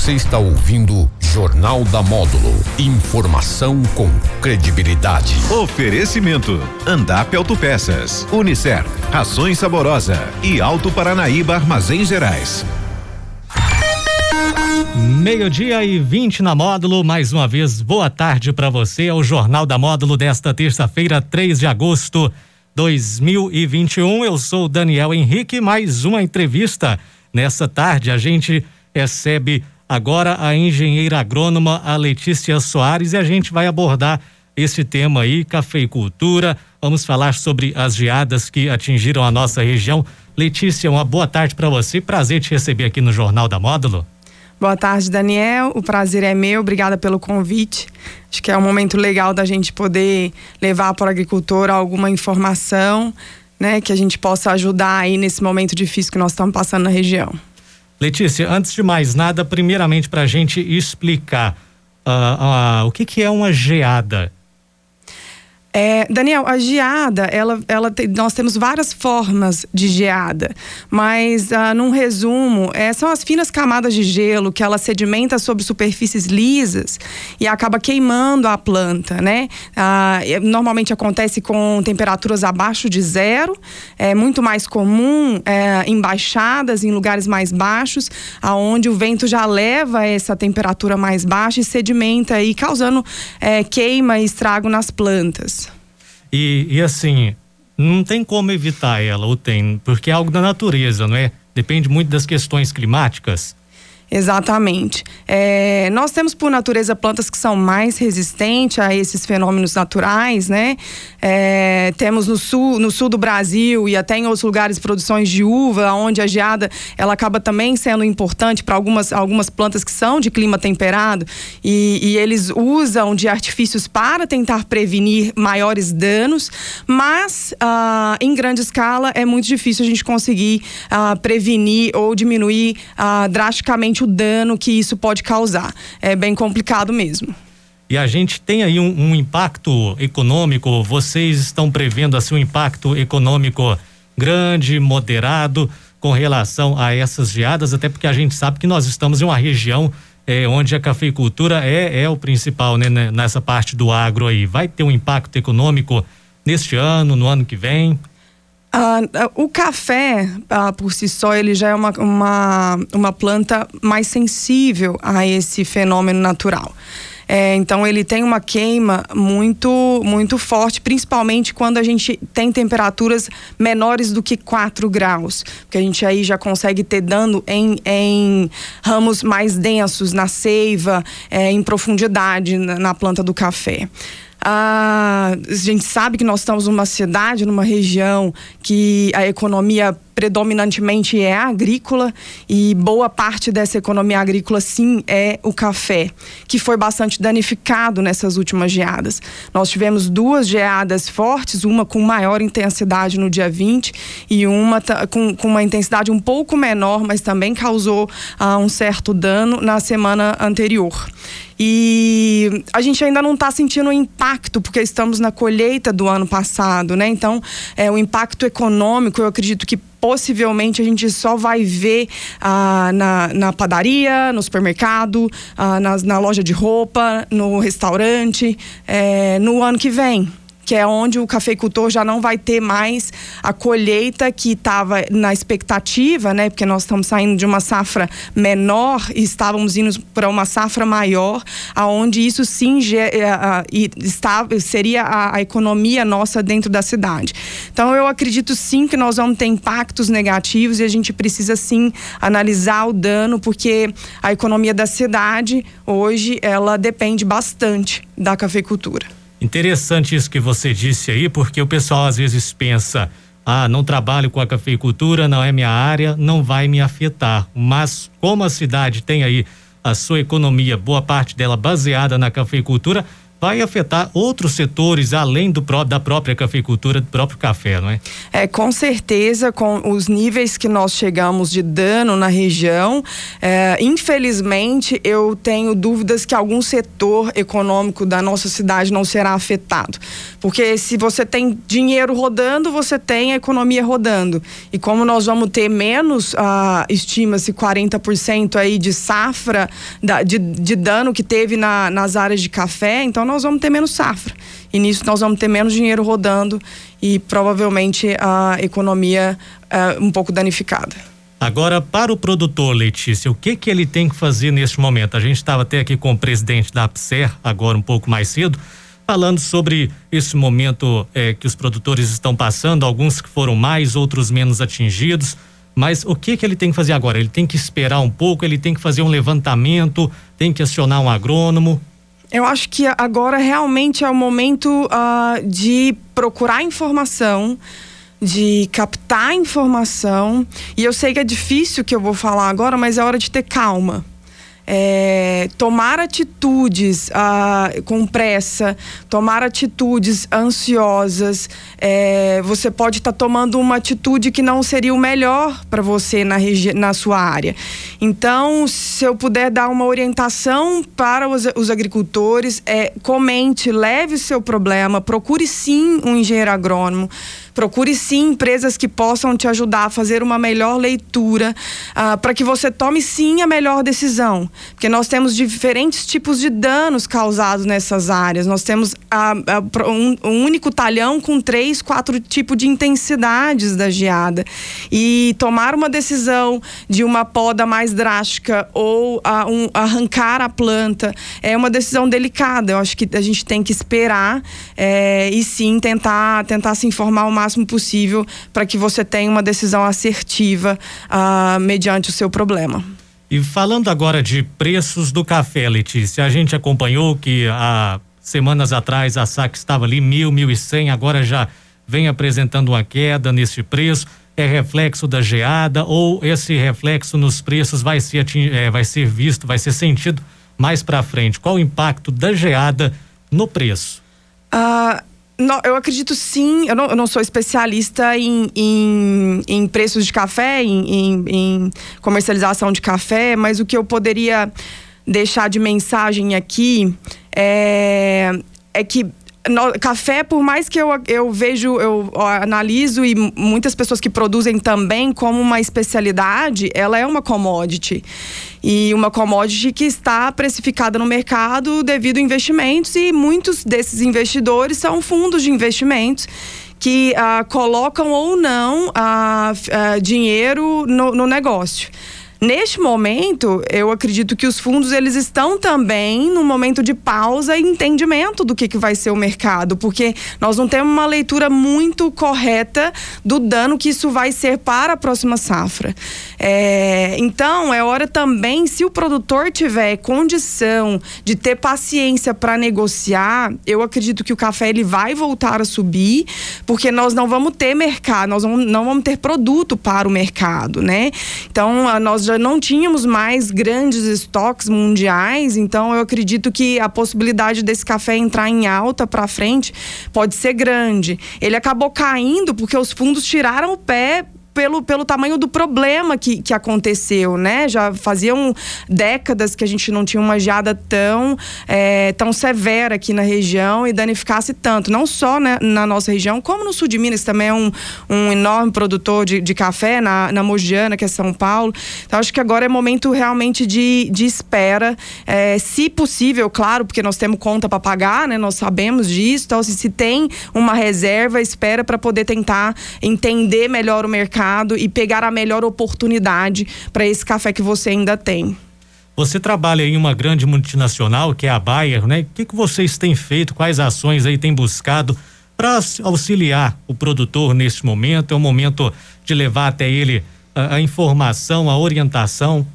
Você está ouvindo Jornal da Módulo. Informação com credibilidade. Oferecimento: Andap Autopeças, Unicer, Rações Saborosa e Alto Paranaíba Armazéns Gerais. Meio-dia e 20 na módulo, mais uma vez, boa tarde para você. É o Jornal da Módulo desta terça-feira, 3 de agosto 2021. Eu sou Daniel Henrique, mais uma entrevista. Nessa tarde, a gente recebe agora a engenheira agrônoma a Letícia Soares e a gente vai abordar esse tema aí, cafeicultura. Vamos falar sobre as geadas que atingiram a nossa região. Letícia, uma boa tarde para você. Prazer te receber aqui no Jornal da Módulo. Boa tarde, Daniel. O prazer é meu. Obrigada pelo convite. Acho que é um momento legal da gente poder levar para o agricultor alguma informação, né, que a gente possa ajudar aí nesse momento difícil que nós estamos passando na região. Letícia, antes de mais nada, primeiramente para a gente explicar uh, uh, o que, que é uma geada. É, Daniel, a geada, ela, ela nós temos várias formas de geada, mas ah, num resumo, é, são as finas camadas de gelo que ela sedimenta sobre superfícies lisas e acaba queimando a planta, né? Ah, normalmente acontece com temperaturas abaixo de zero, é muito mais comum é, em baixadas, em lugares mais baixos, aonde o vento já leva essa temperatura mais baixa e sedimenta e causando é, queima e estrago nas plantas. E, e assim, não tem como evitar ela, ou tem, porque é algo da natureza, não é? Depende muito das questões climáticas. Exatamente. É, nós temos por natureza plantas que são mais resistentes a esses fenômenos naturais, né? É, temos no sul, no sul do Brasil e até em outros lugares produções de uva, onde a geada ela acaba também sendo importante para algumas, algumas plantas que são de clima temperado e, e, eles usam de artifícios para tentar prevenir maiores danos, mas ah, em grande escala é muito difícil a gente conseguir ah, prevenir ou diminuir ah, drasticamente o dano que isso pode causar. É bem complicado mesmo. E a gente tem aí um, um impacto econômico, vocês estão prevendo assim um impacto econômico grande, moderado com relação a essas geadas, até porque a gente sabe que nós estamos em uma região é, onde a cafeicultura é, é o principal né, nessa parte do agro aí. Vai ter um impacto econômico neste ano, no ano que vem? Uh, o café, uh, por si só, ele já é uma, uma, uma planta mais sensível a esse fenômeno natural. É, então ele tem uma queima muito muito forte, principalmente quando a gente tem temperaturas menores do que 4 graus, porque a gente aí já consegue ter dano em, em ramos mais densos, na seiva, é, em profundidade na, na planta do café. Ah, a gente sabe que nós estamos numa cidade, numa região que a economia predominantemente é agrícola e boa parte dessa economia agrícola sim é o café, que foi bastante danificado nessas últimas geadas. Nós tivemos duas geadas fortes, uma com maior intensidade no dia 20 e uma com, com uma intensidade um pouco menor, mas também causou ah, um certo dano na semana anterior. E a gente ainda não está sentindo o impacto, porque estamos na colheita do ano passado, né? Então, é, o impacto econômico, eu acredito que possivelmente a gente só vai ver ah, na, na padaria, no supermercado, ah, na, na loja de roupa, no restaurante, é, no ano que vem que é onde o cafeicultor já não vai ter mais a colheita que estava na expectativa, né? Porque nós estamos saindo de uma safra menor e estávamos indo para uma safra maior, aonde isso sim está, seria a, a economia nossa dentro da cidade. Então eu acredito sim que nós vamos ter impactos negativos e a gente precisa sim analisar o dano, porque a economia da cidade hoje ela depende bastante da cafeicultura. Interessante isso que você disse aí, porque o pessoal às vezes pensa: ah, não trabalho com a cafeicultura, não é minha área, não vai me afetar. Mas como a cidade tem aí a sua economia, boa parte dela baseada na cafeicultura, vai afetar outros setores além do da própria cafeicultura, do próprio café, não é? É, com certeza, com os níveis que nós chegamos de dano na região, é, infelizmente eu tenho dúvidas que algum setor econômico da nossa cidade não será afetado. Porque se você tem dinheiro rodando, você tem a economia rodando. E como nós vamos ter menos, ah, estima-se 40% aí de safra, da, de, de dano que teve na, nas áreas de café, então nós vamos ter menos safra. E nisso nós vamos ter menos dinheiro rodando e provavelmente a economia uh, um pouco danificada. Agora, para o produtor, Letícia, o que que ele tem que fazer neste momento? A gente estava até aqui com o presidente da APSER, agora um pouco mais cedo, falando sobre esse momento eh, que os produtores estão passando, alguns que foram mais, outros menos atingidos. Mas o que que ele tem que fazer agora? Ele tem que esperar um pouco, ele tem que fazer um levantamento, tem que acionar um agrônomo. Eu acho que agora realmente é o momento uh, de procurar informação, de captar informação. E eu sei que é difícil que eu vou falar agora, mas é hora de ter calma é, tomar atitudes ah, com pressa, tomar atitudes ansiosas, é, você pode estar tá tomando uma atitude que não seria o melhor para você na, na sua área. Então, se eu puder dar uma orientação para os, os agricultores, é, comente, leve o seu problema, procure sim um engenheiro agrônomo Procure sim empresas que possam te ajudar a fazer uma melhor leitura uh, para que você tome sim a melhor decisão. Porque nós temos diferentes tipos de danos causados nessas áreas. Nós temos uh, um, um, único talhão com três, quatro tipos de intensidades da geada. E tomar uma decisão de uma poda mais drástica ou um, arrancar a planta é uma decisão delicada. Eu acho que a gente tem que esperar é, e sim tentar, tentar se informar o máximo possível para que você tenha uma decisão assertiva uh, mediante o seu problema. E falando agora de preços do café, Letícia, a gente acompanhou que há semanas atrás a saca estava ali mil, mil e cem, agora já vem apresentando uma queda nesse preço. É reflexo da geada ou esse reflexo nos preços vai ser, é, vai ser visto, vai ser sentido mais para frente? Qual o impacto da geada no preço? Uh, não, eu acredito sim. Eu não, eu não sou especialista em, em, em, preços de café, em, em, comercialização de café, mas o que eu poderia deixar de mensagem aqui é, é que no, café, por mais que eu, eu vejo, eu analiso e muitas pessoas que produzem também como uma especialidade, ela é uma commodity. E uma commodity que está precificada no mercado devido a investimentos, e muitos desses investidores são fundos de investimentos que uh, colocam ou não uh, uh, dinheiro no, no negócio. Neste momento, eu acredito que os fundos eles estão também no momento de pausa e entendimento do que, que vai ser o mercado, porque nós não temos uma leitura muito correta do dano que isso vai ser para a próxima safra. É, então, é hora também, se o produtor tiver condição de ter paciência para negociar, eu acredito que o café ele vai voltar a subir, porque nós não vamos ter mercado, nós não vamos ter produto para o mercado, né? Então, nós já não tínhamos mais grandes estoques mundiais, então eu acredito que a possibilidade desse café entrar em alta para frente pode ser grande. Ele acabou caindo porque os fundos tiraram o pé pelo, pelo tamanho do problema que, que aconteceu, né? Já faziam décadas que a gente não tinha uma geada tão, é, tão severa aqui na região e danificasse tanto, não só né, na nossa região, como no sul de Minas, também é um, um enorme produtor de, de café, na, na Mogiana, que é São Paulo. Então, acho que agora é momento realmente de, de espera, é, se possível, claro, porque nós temos conta para pagar, né? Nós sabemos disso, então se, se tem uma reserva, espera para poder tentar entender melhor o mercado mercado e pegar a melhor oportunidade para esse café que você ainda tem. Você trabalha em uma grande multinacional que é a Bayer, né? O que, que vocês têm feito? Quais ações aí têm buscado para auxiliar o produtor nesse momento? É o momento de levar até ele a, a informação, a orientação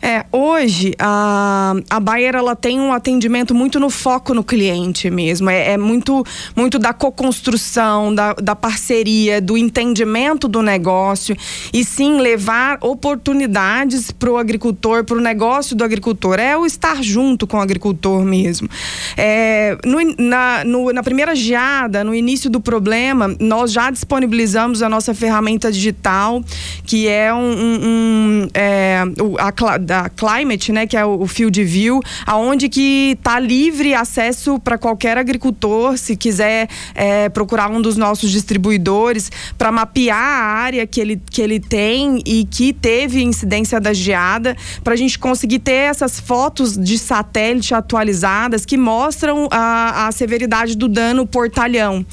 É, hoje a, a Bayer ela tem um atendimento muito no foco no cliente mesmo. É, é muito, muito da co-construção, da, da parceria, do entendimento do negócio e sim levar oportunidades para o agricultor, para o negócio do agricultor. É o estar junto com o agricultor mesmo. É, no, na, no, na primeira geada, no início do problema, nós já disponibilizamos a nossa ferramenta digital, que é um, um, um é, a da Climate, né, que é o, Field View, aonde que está livre acesso para qualquer agricultor, se quiser é, procurar um dos nossos distribuidores para mapear a área que ele, que ele tem e que teve incidência da geada, para a gente conseguir ter essas fotos de satélite atualizadas que mostram a, a severidade do dano por talhão.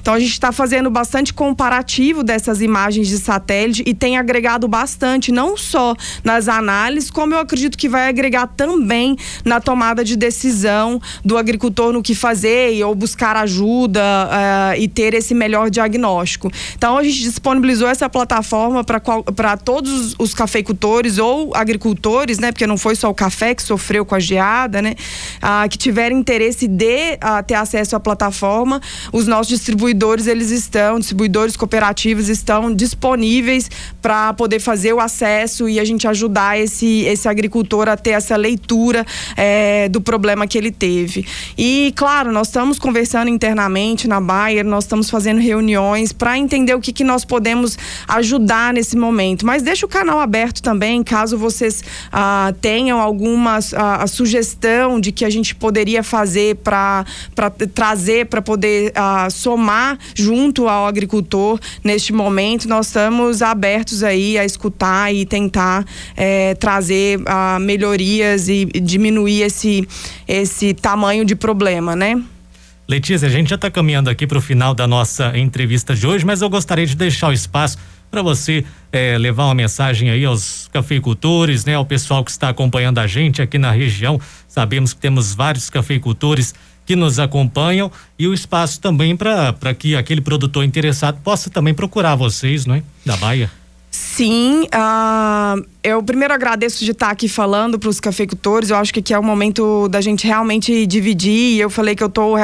Então a gente está fazendo bastante comparativo dessas imagens de satélite e tem agregado bastante, não só nas análises, como eu acredito que vai agregar também na tomada de decisão do agricultor no que fazer ou buscar ajuda uh, e ter esse melhor diagnóstico. Então a gente disponibilizou essa plataforma para todos os cafeicultores ou agricultores, né? Porque não foi só o café que sofreu com a geada, né? Uh, que tiverem interesse de uh, ter acesso à plataforma, os nossos distribuidores eles estão, distribuidores cooperativos estão disponíveis para poder fazer o acesso e a gente ajudar esse esse agricultor a ter essa leitura é, do problema que ele teve. E, claro, nós estamos conversando internamente na Bayer, nós estamos fazendo reuniões para entender o que, que nós podemos ajudar nesse momento. Mas deixa o canal aberto também, caso vocês ah, tenham alguma ah, sugestão de que a gente poderia fazer para trazer, para poder ah, somar junto ao agricultor neste momento. Nós estamos abertos aí a escutar e tentar é, trazer uh, melhorias e diminuir esse, esse tamanho de problema, né? Letícia, a gente já está caminhando aqui para o final da nossa entrevista de hoje, mas eu gostaria de deixar o espaço para você eh, levar uma mensagem aí aos cafeicultores, né, ao pessoal que está acompanhando a gente aqui na região. Sabemos que temos vários cafeicultores que nos acompanham e o espaço também para que aquele produtor interessado possa também procurar vocês, não é? Da Baia. Sim, uh, eu primeiro agradeço de estar aqui falando para os cafeicultores. Eu acho que aqui é o momento da gente realmente dividir. Eu falei que eu estou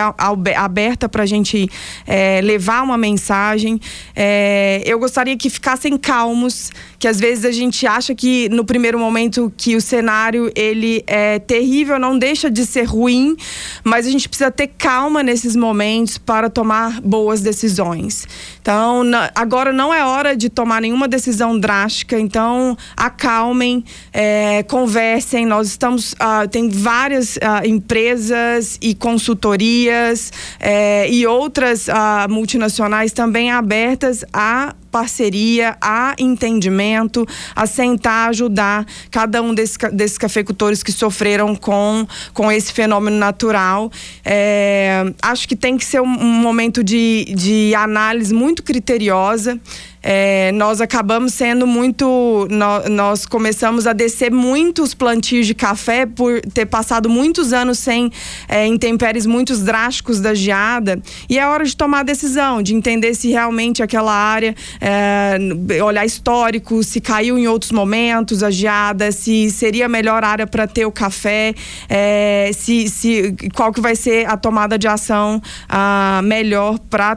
aberta para a gente é, levar uma mensagem. É, eu gostaria que ficassem calmos, que às vezes a gente acha que no primeiro momento que o cenário ele é terrível, não deixa de ser ruim, mas a gente precisa ter calma nesses momentos para tomar boas decisões. Então, agora não é hora de tomar nenhuma decisão drástica. Então, acalme acalmem, é, conversem. Nós estamos, uh, tem várias uh, empresas e consultorias é, e outras uh, multinacionais também abertas a parceria, a entendimento, a sentar, ajudar cada um desses, desses cafeicultores que sofreram com, com esse fenômeno natural. É, acho que tem que ser um, um momento de, de análise muito criteriosa é, nós acabamos sendo muito. Nós, começamos a descer muitos plantios de café por ter passado muitos anos sem é, intempéries muito drásticos da geada. E é hora de tomar a decisão, de entender se realmente aquela área, é, olhar histórico, se caiu em outros momentos a geada, se seria a melhor área para ter o café, é, se, se, qual que vai ser a tomada de ação a, melhor para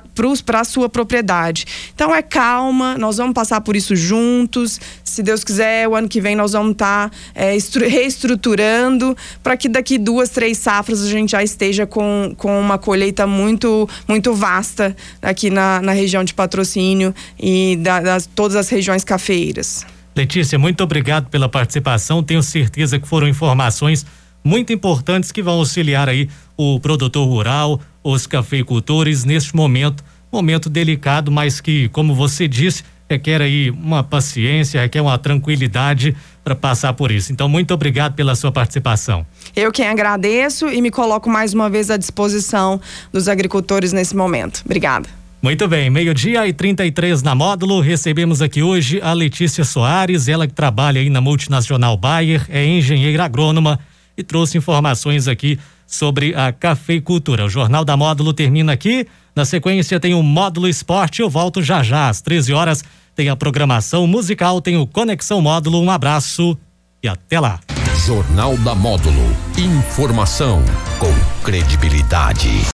a sua propriedade. Então é calma nós vamos passar por isso juntos. Se Deus quiser, o ano que vem nós vamos estar tá, é, reestruturando para que daqui duas, três safras a gente já esteja com, com uma colheita muito, muito vasta aqui na, na região de patrocínio e da, das todas as regiões cafeeiras. Letícia, muito obrigado pela participação. Tenho certeza que foram informações muito importantes que vão auxiliar aí o produtor rural, os cafeicultores neste momento momento delicado, mas que, como você disse, requer aí uma paciência, requer uma tranquilidade para passar por isso. Então, muito obrigado pela sua participação. Eu quem agradeço e me coloco mais uma vez à disposição dos agricultores nesse momento. Obrigada. Muito bem, meio-dia e 33 na módulo. Recebemos aqui hoje a Letícia Soares, ela que trabalha aí na multinacional Bayer, é engenheira agrônoma e trouxe informações aqui sobre a cafeicultura. O Jornal da Módulo termina aqui. Na sequência tem o Módulo Esporte. Eu volto já já às 13 horas. Tem a programação musical, tem o Conexão Módulo. Um abraço e até lá. Jornal da Módulo. Informação com credibilidade.